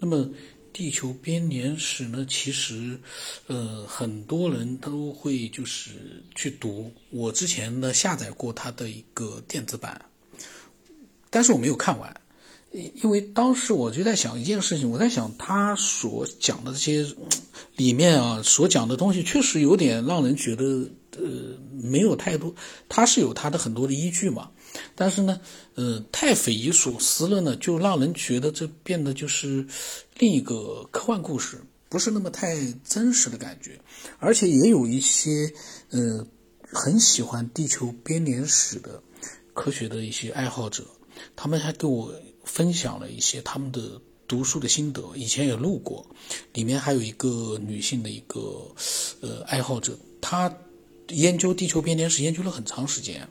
那么地球编年史呢，其实呃很多人都会就是去读。我之前呢下载过它的一个电子版，但是我没有看完。因为当时我就在想一件事情，我在想他所讲的这些里面啊，所讲的东西确实有点让人觉得，呃，没有太多，他是有他的很多的依据嘛，但是呢，呃，太匪夷所思了呢，就让人觉得这变得就是另一个科幻故事，不是那么太真实的感觉，而且也有一些，呃，很喜欢地球编年史的科学的一些爱好者，他们还给我。分享了一些他们的读书的心得，以前也录过。里面还有一个女性的一个呃爱好者，她研究地球编年史研究了很长时间，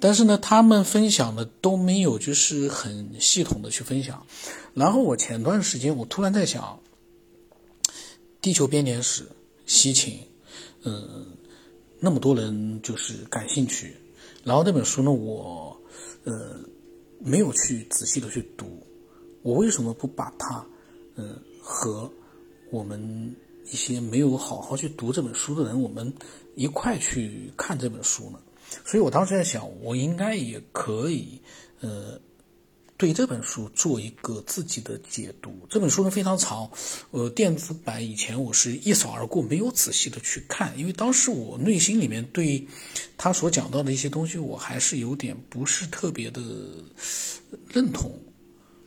但是呢，他们分享的都没有就是很系统的去分享。然后我前段时间我突然在想，地球编年史西秦，嗯，那么多人就是感兴趣，然后那本书呢，我呃。没有去仔细的去读，我为什么不把它，嗯，和我们一些没有好好去读这本书的人，我们一块去看这本书呢？所以我当时在想，我应该也可以，呃，对这本书做一个自己的解读。这本书呢非常长，呃，电子版以前我是一扫而过，没有仔细的去看，因为当时我内心里面对。他所讲到的一些东西，我还是有点不是特别的认同，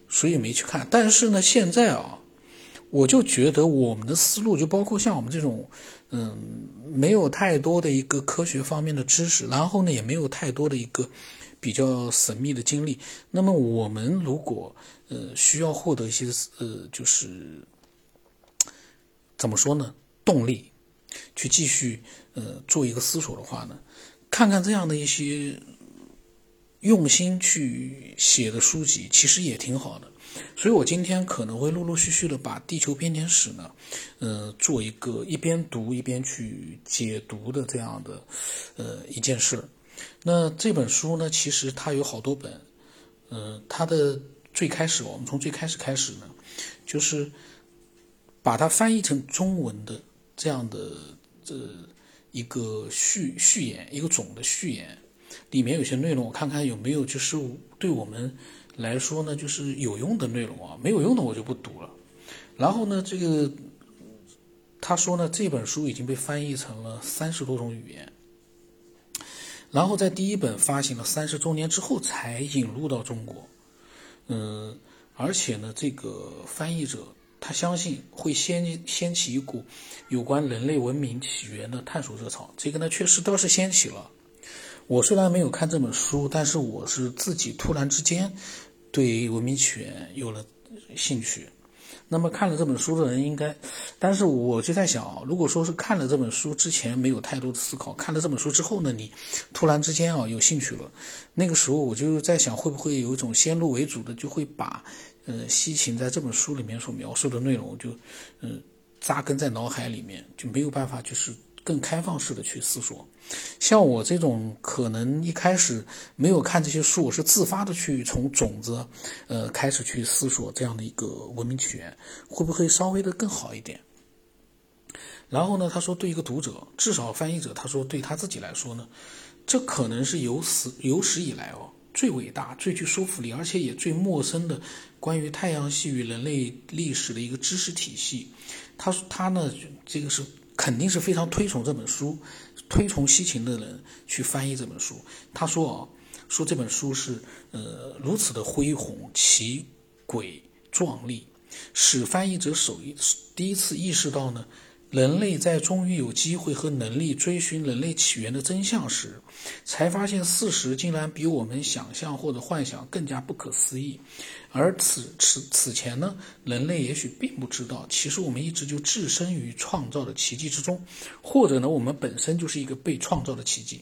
所以没去看。但是呢，现在啊，我就觉得我们的思路，就包括像我们这种，嗯，没有太多的一个科学方面的知识，然后呢，也没有太多的一个比较神秘的经历。那么，我们如果呃需要获得一些呃，就是怎么说呢，动力去继续呃做一个思索的话呢？看看这样的一些用心去写的书籍，其实也挺好的。所以我今天可能会陆陆续续的把《地球编年史》呢，呃，做一个一边读一边去解读的这样的呃一件事。那这本书呢，其实它有好多本，呃，它的最开始，我们从最开始开始呢，就是把它翻译成中文的这样的这。一个序序言，一个总的序言，里面有些内容，我看看有没有就是对我们来说呢，就是有用的内容啊。没有用的我就不读了。然后呢，这个他说呢，这本书已经被翻译成了三十多种语言，然后在第一本发行了三十周年之后才引入到中国。嗯，而且呢，这个翻译者。他相信会掀掀起一股有关人类文明起源的探索热潮，这个呢确实倒是掀起了。我虽然没有看这本书，但是我是自己突然之间对文明起源有了兴趣。那么看了这本书的人应该，但是我就在想啊，如果说是看了这本书之前没有太多的思考，看了这本书之后呢，你突然之间啊有兴趣了，那个时候我就在想，会不会有一种先入为主的，就会把。呃，西秦在这本书里面所描述的内容，就，嗯，扎根在脑海里面，就没有办法，就是更开放式的去思索。像我这种，可能一开始没有看这些书，我是自发的去从种子，呃，开始去思索这样的一个文明起源，会不会稍微的更好一点？然后呢，他说，对一个读者，至少翻译者，他说对他自己来说呢，这可能是有史有史以来哦。最伟大、最具说服力，而且也最陌生的关于太阳系与人类历史的一个知识体系。他说他呢，这个是肯定是非常推崇这本书，推崇西秦的人去翻译这本书。他说啊，说这本书是呃如此的恢宏、奇诡、壮丽，使翻译者首一第一次意识到呢。人类在终于有机会和能力追寻人类起源的真相时，才发现事实竟然比我们想象或者幻想更加不可思议。而此此此前呢，人类也许并不知道，其实我们一直就置身于创造的奇迹之中，或者呢，我们本身就是一个被创造的奇迹。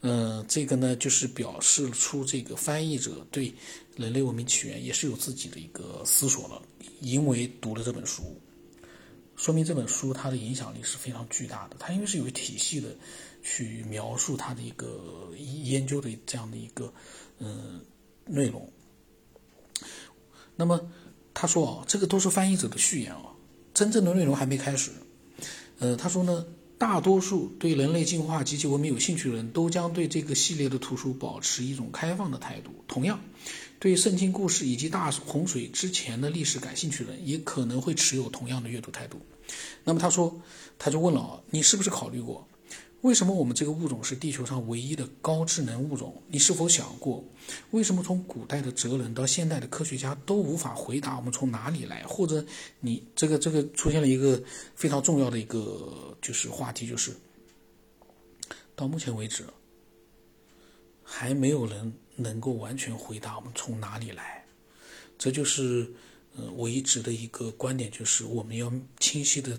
嗯，这个呢，就是表示出这个翻译者对人类文明起源也是有自己的一个思索了，因为读了这本书。说明这本书它的影响力是非常巨大的。它因为是有体系的去描述它的一个研究的这样的一个嗯内容。那么他说啊，这个都是翻译者的序言啊，真正的内容还没开始。呃，他说呢，大多数对人类进化及其文明有兴趣的人都将对这个系列的图书保持一种开放的态度。同样，对圣经故事以及大洪水之前的历史感兴趣的人，也可能会持有同样的阅读态度。那么他说，他就问了啊，你是不是考虑过？为什么我们这个物种是地球上唯一的高智能物种？你是否想过，为什么从古代的哲人到现代的科学家都无法回答我们从哪里来？或者你这个这个出现了一个非常重要的一个就是话题，就是到目前为止还没有人能够完全回答我们从哪里来。这就是呃我一直的一个观点，就是我们要清晰的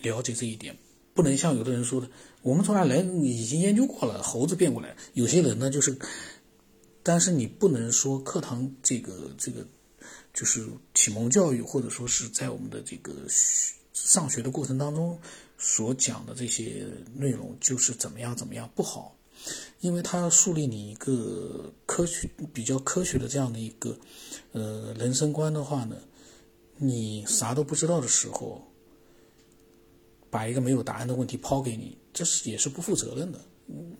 了解这一点。不能像有的人说的，我们从哪来已经研究过了，猴子变过来。有些人呢就是，但是你不能说课堂这个这个就是启蒙教育，或者说是在我们的这个上学的过程当中所讲的这些内容就是怎么样怎么样不好，因为他要树立你一个科学比较科学的这样的一个呃人生观的话呢，你啥都不知道的时候。把一个没有答案的问题抛给你，这是也是不负责任的。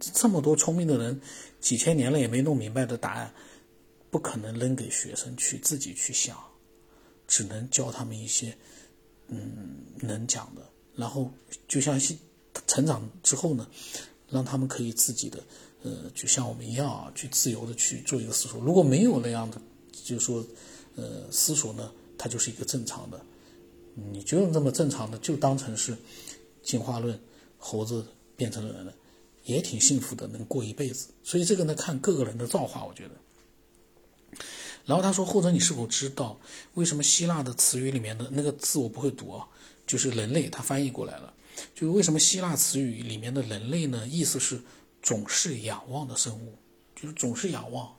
这么多聪明的人，几千年了也没弄明白的答案，不可能扔给学生去自己去想，只能教他们一些嗯能讲的。然后就像成长之后呢，让他们可以自己的呃，就像我们一样啊，去自由的去做一个思索。如果没有那样的，就是说呃思索呢，它就是一个正常的。你就用这么正常的，就当成是进化论，猴子变成了人了，也挺幸福的，能过一辈子。所以这个呢，看各个人的造化，我觉得。然后他说，或者你是否知道，为什么希腊的词语里面的那个字我不会读啊，就是人类，他翻译过来了，就是为什么希腊词语里面的人类呢，意思是总是仰望的生物，就是总是仰望。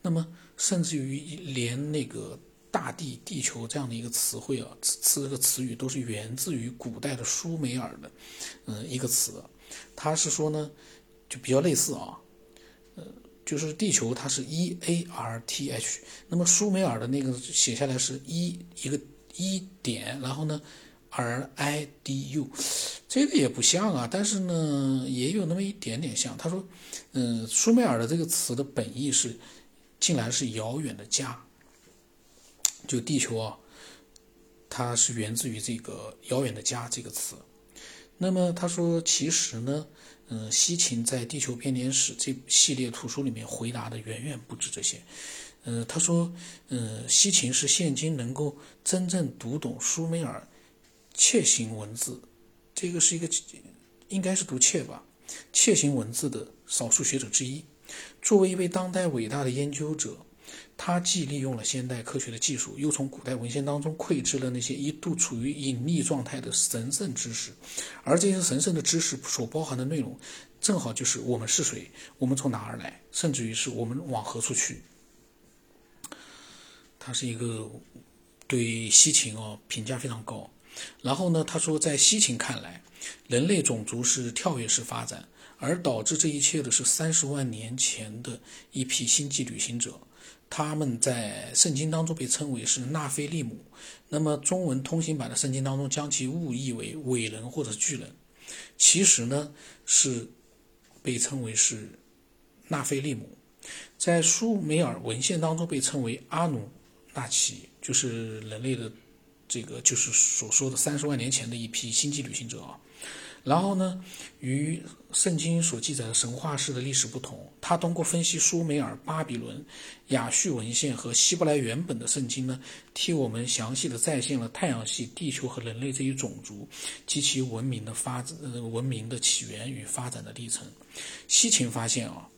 那么甚至于连那个。大地、地球这样的一个词汇啊，词这个词语都是源自于古代的苏美尔的，嗯，一个词，它是说呢，就比较类似啊，呃，就是地球它是 E A R T H，那么苏美尔的那个写下来是一一个一点，然后呢 R I D U，这个也不像啊，但是呢也有那么一点点像。他说，嗯，苏美尔的这个词的本意是，竟然是遥远的家。就地球啊，它是源自于这个“遥远的家”这个词。那么他说，其实呢，嗯，西秦在《地球编年史》这系列图书里面回答的远远不止这些。嗯，他说，嗯，西秦是现今能够真正读懂苏美尔楔形文字，这个是一个应该是读楔吧，楔形文字的少数学者之一。作为一位当代伟大的研究者。他既利用了现代科学的技术，又从古代文献当中窥知了那些一度处于隐匿状态的神圣知识，而这些神圣的知识所包含的内容，正好就是我们是谁，我们从哪儿来，甚至于是我们往何处去。他是一个对西秦哦评价非常高。然后呢，他说在西秦看来，人类种族是跳跃式发展，而导致这一切的是三十万年前的一批星际旅行者。他们在圣经当中被称为是纳菲利姆，那么中文通行版的圣经当中将其误译为伟人或者巨人，其实呢是被称为是纳菲利姆，在苏美尔文献当中被称为阿努纳奇，就是人类的这个就是所说的三十万年前的一批星际旅行者啊。然后呢，与圣经所记载的神话式的历史不同，他通过分析苏美尔、巴比伦、亚述文献和希伯来原本的圣经呢，替我们详细的再现了太阳系、地球和人类这一种族及其文明的发展、文明的起源与发展的历程。西秦发现啊。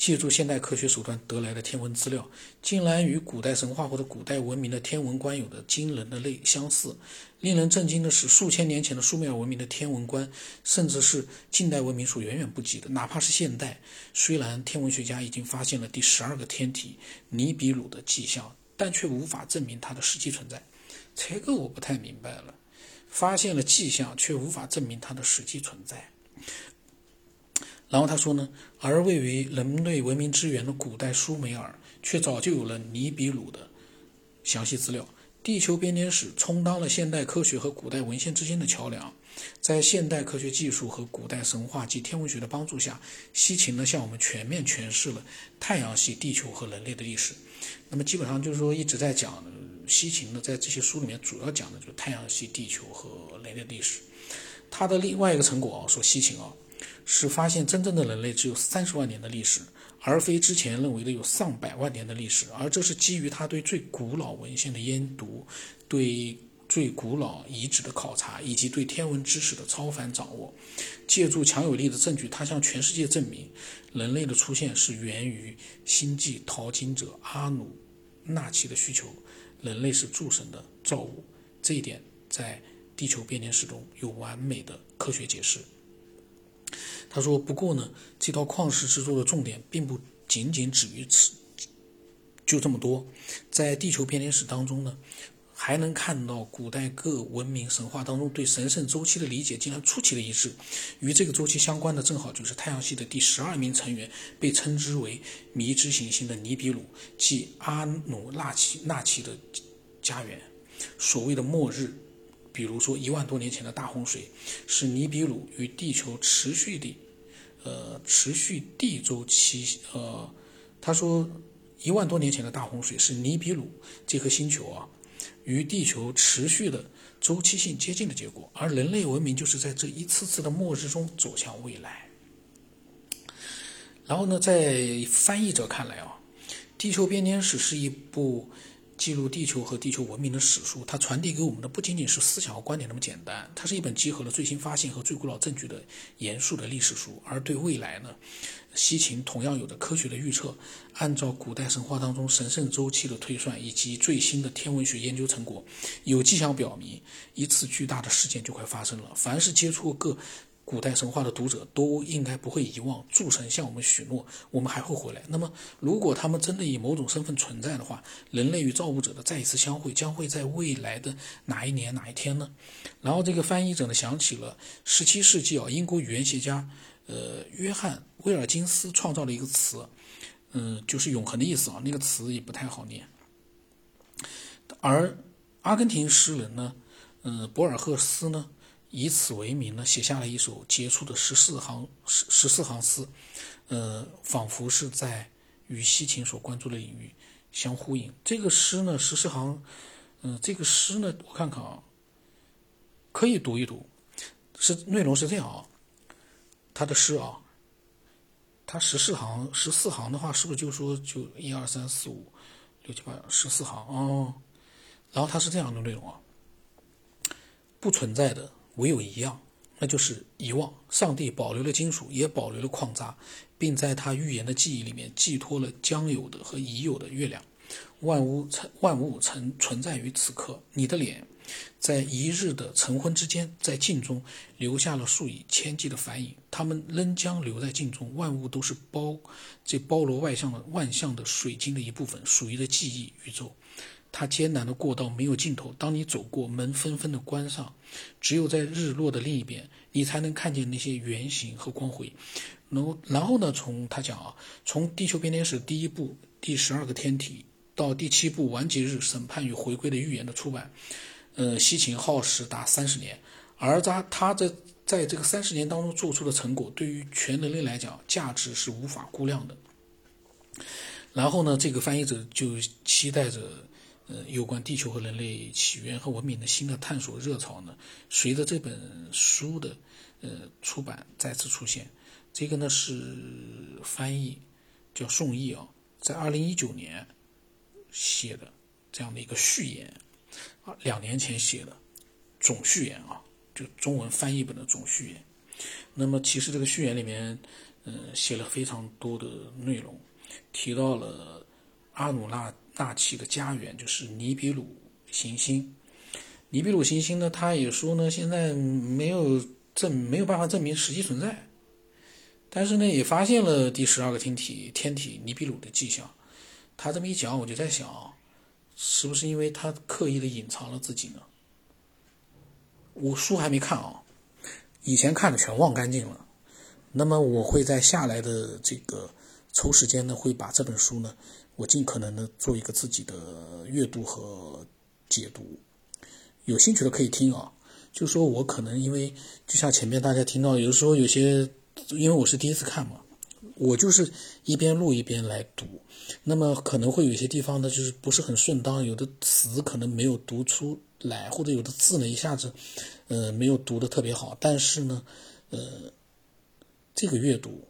借助现代科学手段得来的天文资料，竟然与古代神话或者古代文明的天文观有的惊人的类相似。令人震惊的是，数千年前的苏美尔文明的天文观，甚至是近代文明所远远不及的。哪怕是现代，虽然天文学家已经发现了第十二个天体尼比鲁的迹象，但却无法证明它的实际存在。这个我不太明白了，发现了迹象却无法证明它的实际存在。然后他说呢，而位于人类文明之源的古代苏美尔，却早就有了尼比鲁的详细资料。地球编年史充当了现代科学和古代文献之间的桥梁，在现代科学技术和古代神话及天文学的帮助下，西秦呢向我们全面诠释了太阳系、地球和人类的历史。那么基本上就是说一直在讲西秦呢，在这些书里面主要讲的就是太阳系、地球和人类历史。他的另外一个成果啊，说西秦啊，是发现真正的人类只有三十万年的历史。而非之前认为的有上百万年的历史，而这是基于他对最古老文献的研读、对最古老遗址的考察以及对天文知识的超凡掌握。借助强有力的证据，他向全世界证明，人类的出现是源于星际淘金者阿努纳奇的需求，人类是诸神的造物。这一点在《地球编年史》中有完美的科学解释。他说：“不过呢，这套旷世之作的重点并不仅仅止于此，就这么多。在地球编年史当中呢，还能看到古代各文明神话当中对神圣周期的理解竟然出奇的一致。与这个周期相关的，正好就是太阳系的第十二名成员，被称之为迷之行星的尼比鲁，即阿努纳奇纳奇的家园。所谓的末日。”比如说，一万多年前的大洪水是尼比鲁与地球持续的，呃，持续地周期，呃，他说，一万多年前的大洪水是尼比鲁这颗星球啊，与地球持续的周期性接近的结果，而人类文明就是在这一次次的末日中走向未来。然后呢，在翻译者看来啊，《地球编年史》是一部。记录地球和地球文明的史书，它传递给我们的不仅仅是思想和观点那么简单，它是一本集合了最新发现和最古老证据的严肃的历史书。而对未来呢，西秦同样有着科学的预测。按照古代神话当中神圣周期的推算以及最新的天文学研究成果，有迹象表明一次巨大的事件就快发生了。凡是接触各。古代神话的读者都应该不会遗忘，诸神向我们许诺，我们还会回来。那么，如果他们真的以某种身份存在的话，人类与造物者的再一次相会将会在未来的哪一年哪一天呢？然后，这个翻译者呢想起了17世纪啊，英国语言学家呃约翰威尔金斯创造了一个词，嗯，就是永恒的意思啊，那个词也不太好念。而阿根廷诗人呢，嗯，博尔赫斯呢。以此为名呢，写下了一首杰出的十四行十十四行诗，呃，仿佛是在与西秦所关注的领域相呼应。这个诗呢，十四行，嗯，这个诗呢，我看看啊，可以读一读，是内容是这样啊，他的诗啊，他十四行十四行的话，是不是就说就一二三四五六七八十四行哦？然后他是这样的内容啊，不存在的。唯有一样，那就是遗忘。上帝保留了金属，也保留了矿渣，并在他预言的记忆里面寄托了将有的和已有的月亮。万物曾万物曾存在于此刻。你的脸，在一日的晨昏之间，在镜中留下了数以千计的反影。它们仍将留在镜中。万物都是包这包罗万象的万象的水晶的一部分，属于的记忆宇宙。它艰难的过道没有尽头。当你走过，门纷纷的关上，只有在日落的另一边，你才能看见那些圆形和光辉。然后，然后呢？从他讲啊，从《地球编年史》第一部第十二个天体到第七部完结日审判与回归的预言的出版，呃，西秦耗时达三十年。而他他在在这个三十年当中做出的成果，对于全人类来讲，价值是无法估量的。然后呢，这个翻译者就期待着。呃，有关地球和人类起源和文明的新的探索热潮呢，随着这本书的呃出版再次出现。这个呢是翻译叫宋毅啊，在二零一九年写的这样的一个序言啊，两年前写的总序言啊，就中文翻译本的总序言。那么其实这个序言里面，嗯，写了非常多的内容，提到了阿努纳。大气的家园就是尼比鲁行星。尼比鲁行星呢，他也说呢，现在没有证，没有办法证明实际存在。但是呢，也发现了第十二个天体天体尼比鲁的迹象。他这么一讲，我就在想，是不是因为他刻意的隐藏了自己呢？我书还没看啊，以前看的全忘干净了。那么我会在下来的这个抽时间呢，会把这本书呢。我尽可能的做一个自己的阅读和解读。有兴趣的可以听啊。就说我可能因为就像前面大家听到，有的时候有些因为我是第一次看嘛，我就是一边录一边来读，那么可能会有些地方呢就是不是很顺当，有的词可能没有读出来，或者有的字呢一下子呃没有读的特别好，但是呢呃这个阅读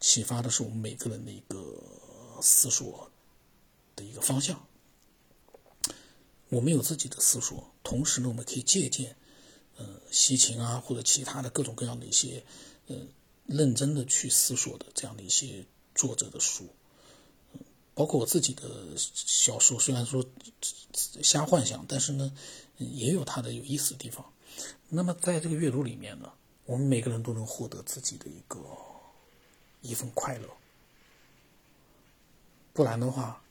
启发的是我们每个人的一个思索的一个方向。我们有自己的思索，同时呢，我们可以借鉴，呃，西秦啊，或者其他的各种各样的一些，呃，认真的去思索的这样的一些作者的书，包括我自己的小说，虽然说瞎幻想，但是呢，也有它的有意思的地方。那么在这个阅读里面呢，我们每个人都能获得自己的一个一份快乐，不然的话，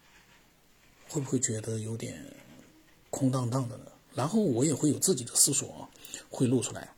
会不会觉得有点？空荡荡的呢，然后我也会有自己的思索，会露出来。